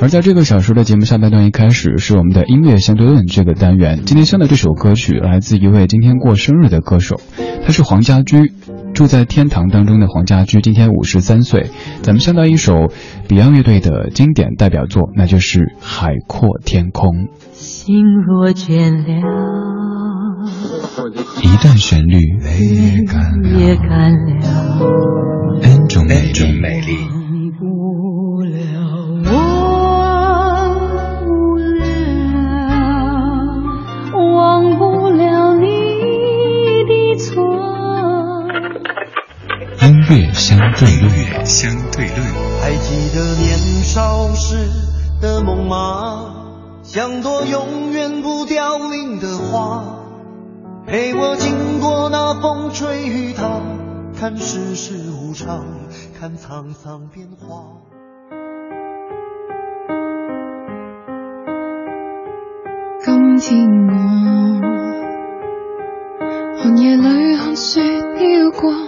而在这个小时的节目下半段一开始是我们的音乐相对论这个单元。今天相的这首歌曲来自一位今天过生日的歌手，他是黄家驹，住在天堂当中的黄家驹，今天五十三岁。咱们相到一首 Beyond 乐队的经典代表作，那就是《海阔天空》。心若倦了，一段旋律也干了，N 种美丽。乐相对论，相对论。还记得年少时的梦吗？像朵永远不凋零的花，陪我经过那风吹雨打，看世事无常，看沧桑变化。今天我寒夜里看雪飘过。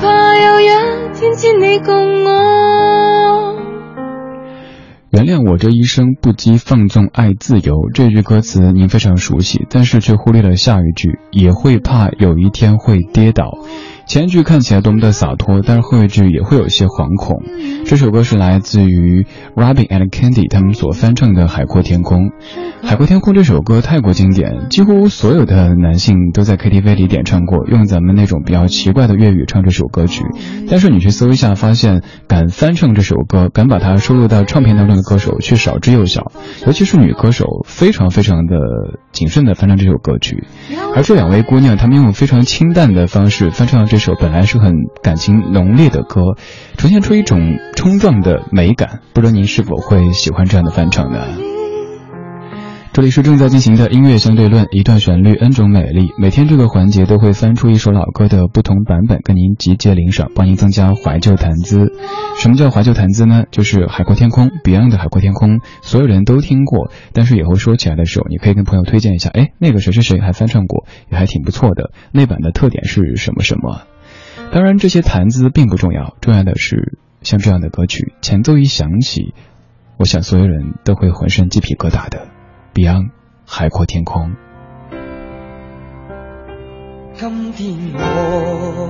怕有一天只你共我？原谅我这一生不羁放纵爱自由。这句歌词您非常熟悉，但是却忽略了下一句，也会怕有一天会跌倒。前一句看起来多么的洒脱，但是后一句也会有些惶恐。这首歌是来自于 Robin and Candy 他们所翻唱的《海阔天空》。《海阔天空》这首歌太过经典，几乎所有的男性都在 KTV 里点唱过，用咱们那种比较奇怪的粤语唱这首歌曲。但是你去搜一下，发现敢翻唱这首歌、敢把它收录到唱片当中的歌手却少之又少，尤其是女歌手，非常非常的谨慎的翻唱这首歌曲。而这两位姑娘，她们用非常清淡的方式翻唱这。首本来是很感情浓烈的歌，呈现出一种冲撞的美感，不知道您是否会喜欢这样的翻唱呢？这里是正在进行的音乐相对论，一段旋律，n 种美丽。每天这个环节都会翻出一首老歌的不同版本，跟您集结领赏，帮您增加怀旧谈资。什么叫怀旧谈资呢？就是《海阔天空》，Beyond 的《海阔天空》，所有人都听过，但是以后说起来的时候，你可以跟朋友推荐一下，哎，那个谁谁谁还翻唱过，也还挺不错的。那版的特点是什么什么？当然，这些谈资并不重要，重要的是像这样的歌曲，前奏一响起，我想所有人都会浑身鸡皮疙瘩的。Beyond，海阔天空。今天我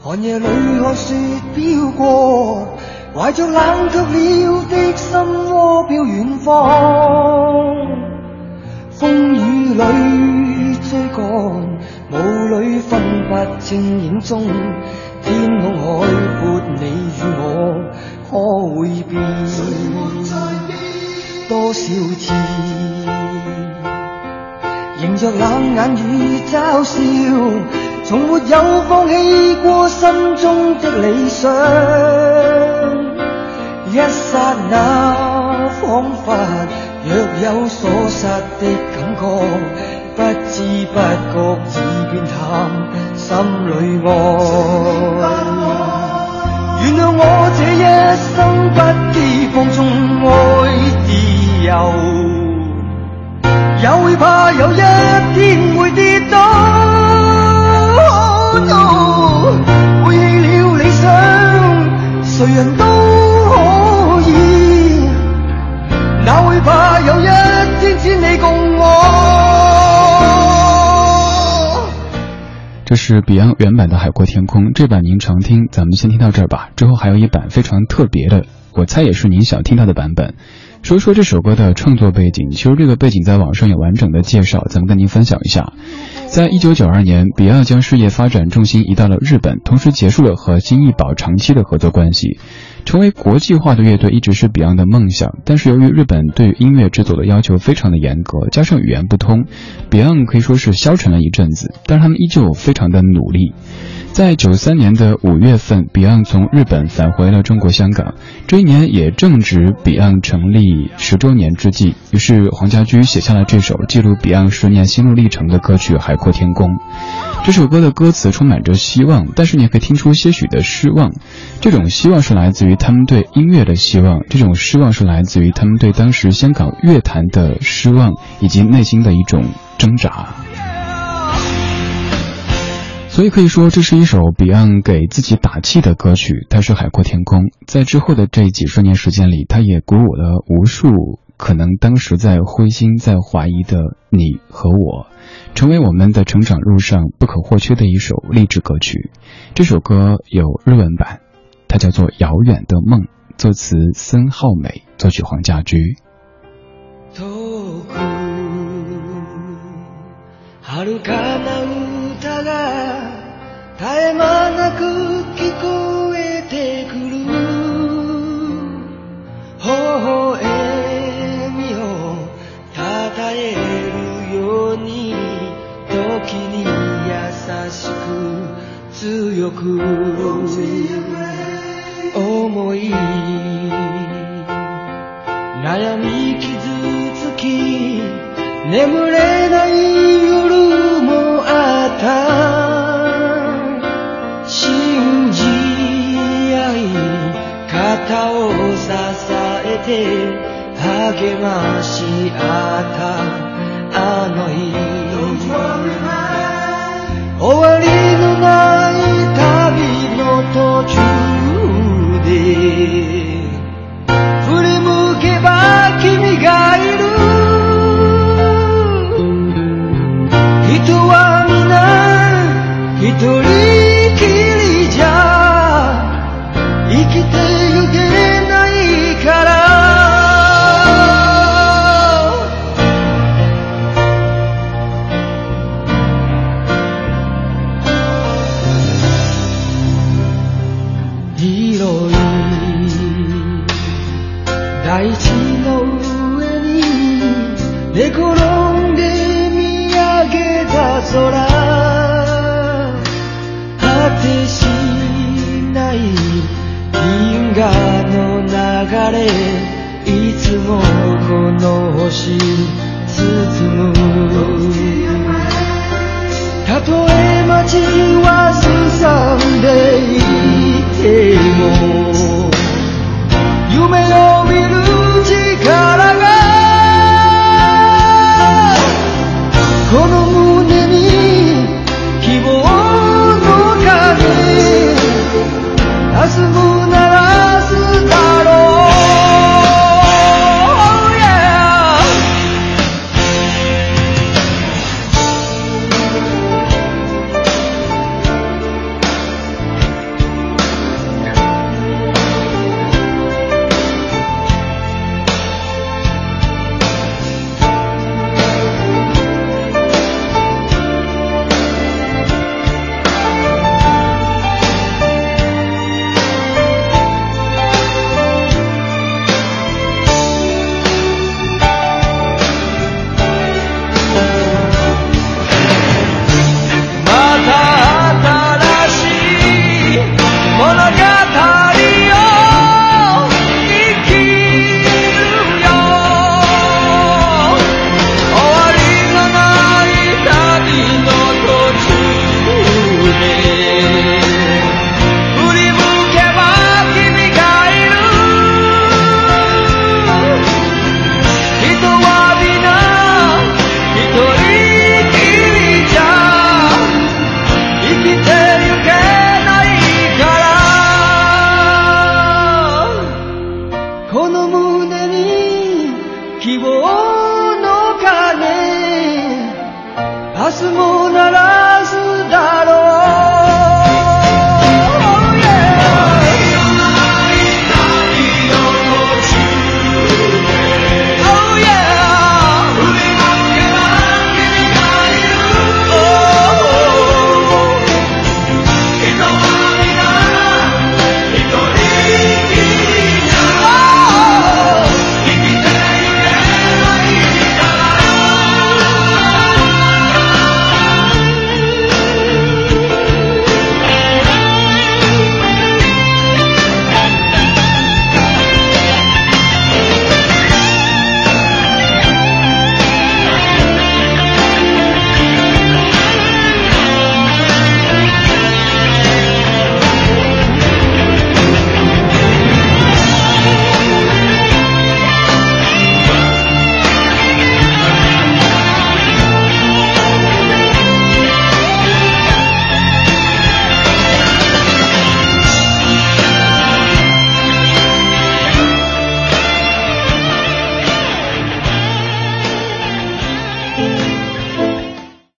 寒夜里看雪飘过，怀着冷却了的心窝飘远方，风雨里追赶。雾里分不清影踪，天空海阔，你与我可会变？多少次迎着冷眼与嘲笑，从没有放弃过心中的理想。一刹那，仿佛若有所失的感觉。不知不觉已变淡，心里爱。原谅我这一生不羁自由，也会怕有一天会跌倒。背弃了理想，谁人都可以，哪会怕有一天只你共我？这是 Beyond 原版的《海阔天空》，这版您常听，咱们先听到这儿吧。之后还有一版非常特别的，我猜也是您想听到的版本。说说这首歌的创作背景，其实这个背景在网上有完整的介绍，咱们跟您分享一下。在一九九二年比尔将事业发展重心移到了日本，同时结束了和金艺宝长期的合作关系。成为国际化的乐队一直是 Beyond 的梦想，但是由于日本对音乐制作的要求非常的严格，加上语言不通，Beyond 可以说是消沉了一阵子。但是他们依旧非常的努力。在九三年的五月份，Beyond 从日本返回了中国香港。这一年也正值 Beyond 成立十周年之际，于是黄家驹写下了这首记录 Beyond 十年心路历程的歌曲《海阔天空》。这首歌的歌词充满着希望，但是你也可以听出些许的失望。这种希望是来自于他们对音乐的希望，这种失望是来自于他们对当时香港乐坛的失望，以及内心的一种挣扎。所以可以说，这是一首 Beyond 给自己打气的歌曲。它是《海阔天空》。在之后的这几十年时间里，它也鼓舞了无数可能当时在灰心、在怀疑的你和我，成为我们的成长路上不可或缺的一首励志歌曲。这首歌有日文版，它叫做《遥远的梦》，作词森浩美，作曲黄家驹。るように時に優しく強く思い悩み傷つき眠れない夜もあった信じ合い肩を支えて励まし合ったあの日。終わりのない旅の途中で。振り向けば君がいる。人は皆一人。河の流れいつもこの星包む。たとえ街はすさんでいても夢を見る